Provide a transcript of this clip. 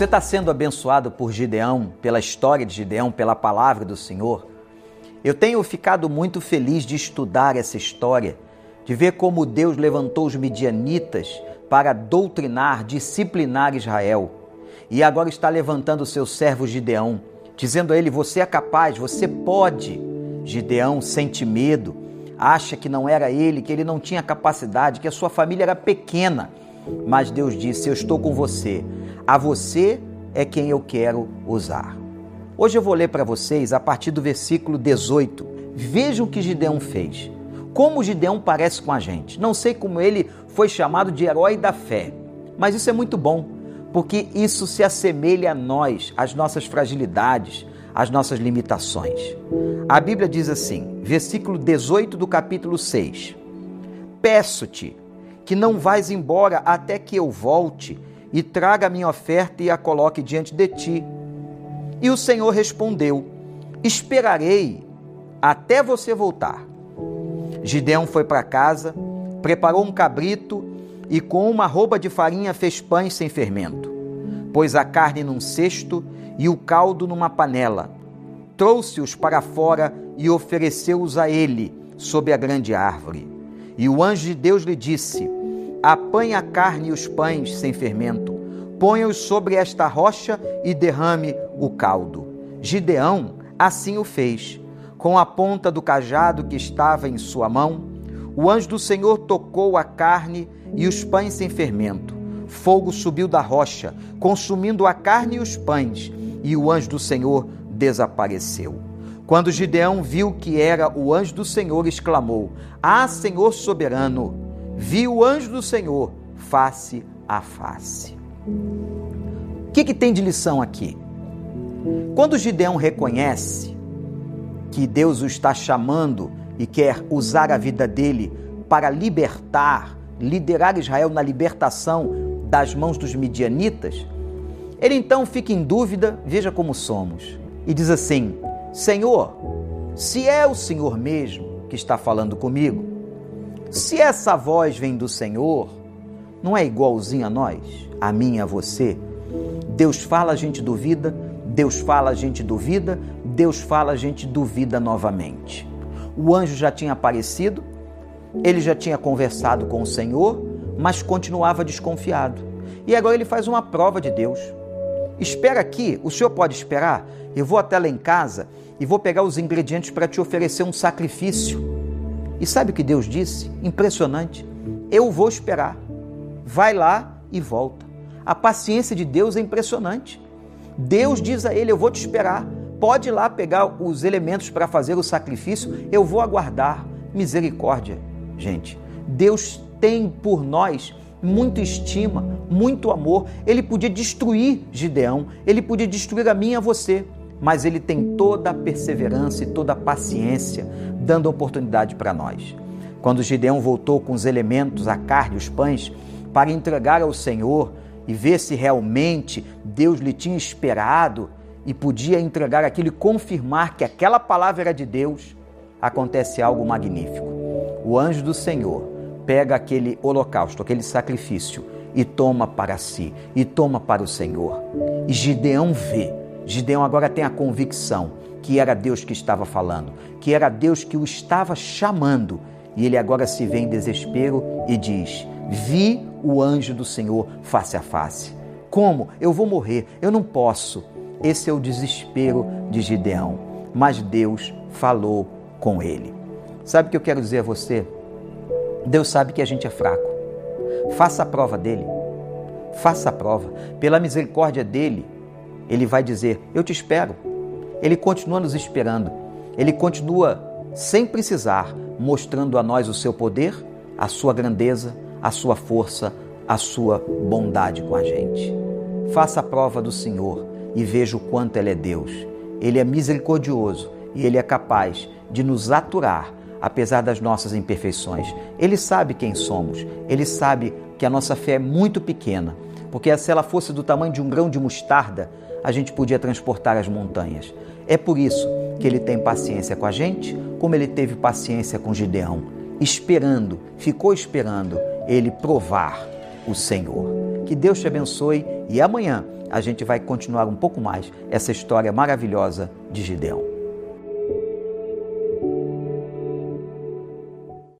Você está sendo abençoado por Gideão, pela história de Gideão, pela palavra do Senhor? Eu tenho ficado muito feliz de estudar essa história, de ver como Deus levantou os midianitas para doutrinar, disciplinar Israel. E agora está levantando o seu servo Gideão, dizendo a ele: Você é capaz, você pode. Gideão sente medo, acha que não era ele, que ele não tinha capacidade, que a sua família era pequena. Mas Deus disse: Eu estou com você. A você é quem eu quero usar. Hoje eu vou ler para vocês a partir do versículo 18. Vejam o que Gideão fez. Como Gideão parece com a gente. Não sei como ele foi chamado de herói da fé, mas isso é muito bom, porque isso se assemelha a nós, às nossas fragilidades, às nossas limitações. A Bíblia diz assim, versículo 18 do capítulo 6: Peço-te que não vais embora até que eu volte e traga a minha oferta e a coloque diante de ti. E o Senhor respondeu: Esperarei até você voltar. Gideão foi para casa, preparou um cabrito e com uma roupa de farinha fez pães sem fermento. Pôs a carne num cesto e o caldo numa panela. Trouxe-os para fora e ofereceu-os a ele sob a grande árvore. E o anjo de Deus lhe disse: Apanhe a carne e os pães sem fermento, ponha-os sobre esta rocha e derrame o caldo. Gideão assim o fez. Com a ponta do cajado que estava em sua mão, o anjo do Senhor tocou a carne e os pães sem fermento. Fogo subiu da rocha, consumindo a carne e os pães, e o anjo do Senhor desapareceu. Quando Gideão viu que era o anjo do Senhor, exclamou: Ah, Senhor soberano! Viu o anjo do Senhor face a face. O que, que tem de lição aqui? Quando Gideão reconhece que Deus o está chamando e quer usar a vida dele para libertar, liderar Israel na libertação das mãos dos midianitas, ele então fica em dúvida, veja como somos, e diz assim: Senhor, se é o Senhor mesmo que está falando comigo, se essa voz vem do Senhor, não é igualzinha a nós, a mim e a você. Deus fala, a gente duvida, Deus fala, a gente duvida, Deus fala, a gente duvida novamente. O anjo já tinha aparecido, ele já tinha conversado com o Senhor, mas continuava desconfiado. E agora ele faz uma prova de Deus. Espera aqui, o senhor pode esperar? Eu vou até lá em casa e vou pegar os ingredientes para te oferecer um sacrifício. E sabe o que Deus disse? Impressionante. Eu vou esperar. Vai lá e volta. A paciência de Deus é impressionante. Deus diz a ele: Eu vou te esperar. Pode ir lá pegar os elementos para fazer o sacrifício. Eu vou aguardar. Misericórdia, gente. Deus tem por nós muita estima, muito amor. Ele podia destruir Gideão, ele podia destruir a mim e a você mas ele tem toda a perseverança e toda a paciência, dando oportunidade para nós. Quando Gideão voltou com os elementos, a carne, os pães, para entregar ao Senhor e ver se realmente Deus lhe tinha esperado e podia entregar aquilo e confirmar que aquela palavra era de Deus, acontece algo magnífico. O anjo do Senhor pega aquele holocausto, aquele sacrifício e toma para si, e toma para o Senhor. E Gideão vê Gideão agora tem a convicção que era Deus que estava falando, que era Deus que o estava chamando. E ele agora se vê em desespero e diz: Vi o anjo do Senhor face a face. Como? Eu vou morrer, eu não posso. Esse é o desespero de Gideão. Mas Deus falou com ele. Sabe o que eu quero dizer a você? Deus sabe que a gente é fraco. Faça a prova dele. Faça a prova. Pela misericórdia dele, ele vai dizer: Eu te espero. Ele continua nos esperando. Ele continua, sem precisar, mostrando a nós o seu poder, a sua grandeza, a sua força, a sua bondade com a gente. Faça a prova do Senhor e veja o quanto Ele é Deus. Ele é misericordioso e Ele é capaz de nos aturar apesar das nossas imperfeições. Ele sabe quem somos, ele sabe que a nossa fé é muito pequena, porque se ela fosse do tamanho de um grão de mostarda, a gente podia transportar as montanhas. É por isso que ele tem paciência com a gente, como ele teve paciência com Gideão, esperando, ficou esperando ele provar o Senhor. Que Deus te abençoe e amanhã a gente vai continuar um pouco mais essa história maravilhosa de Gideão.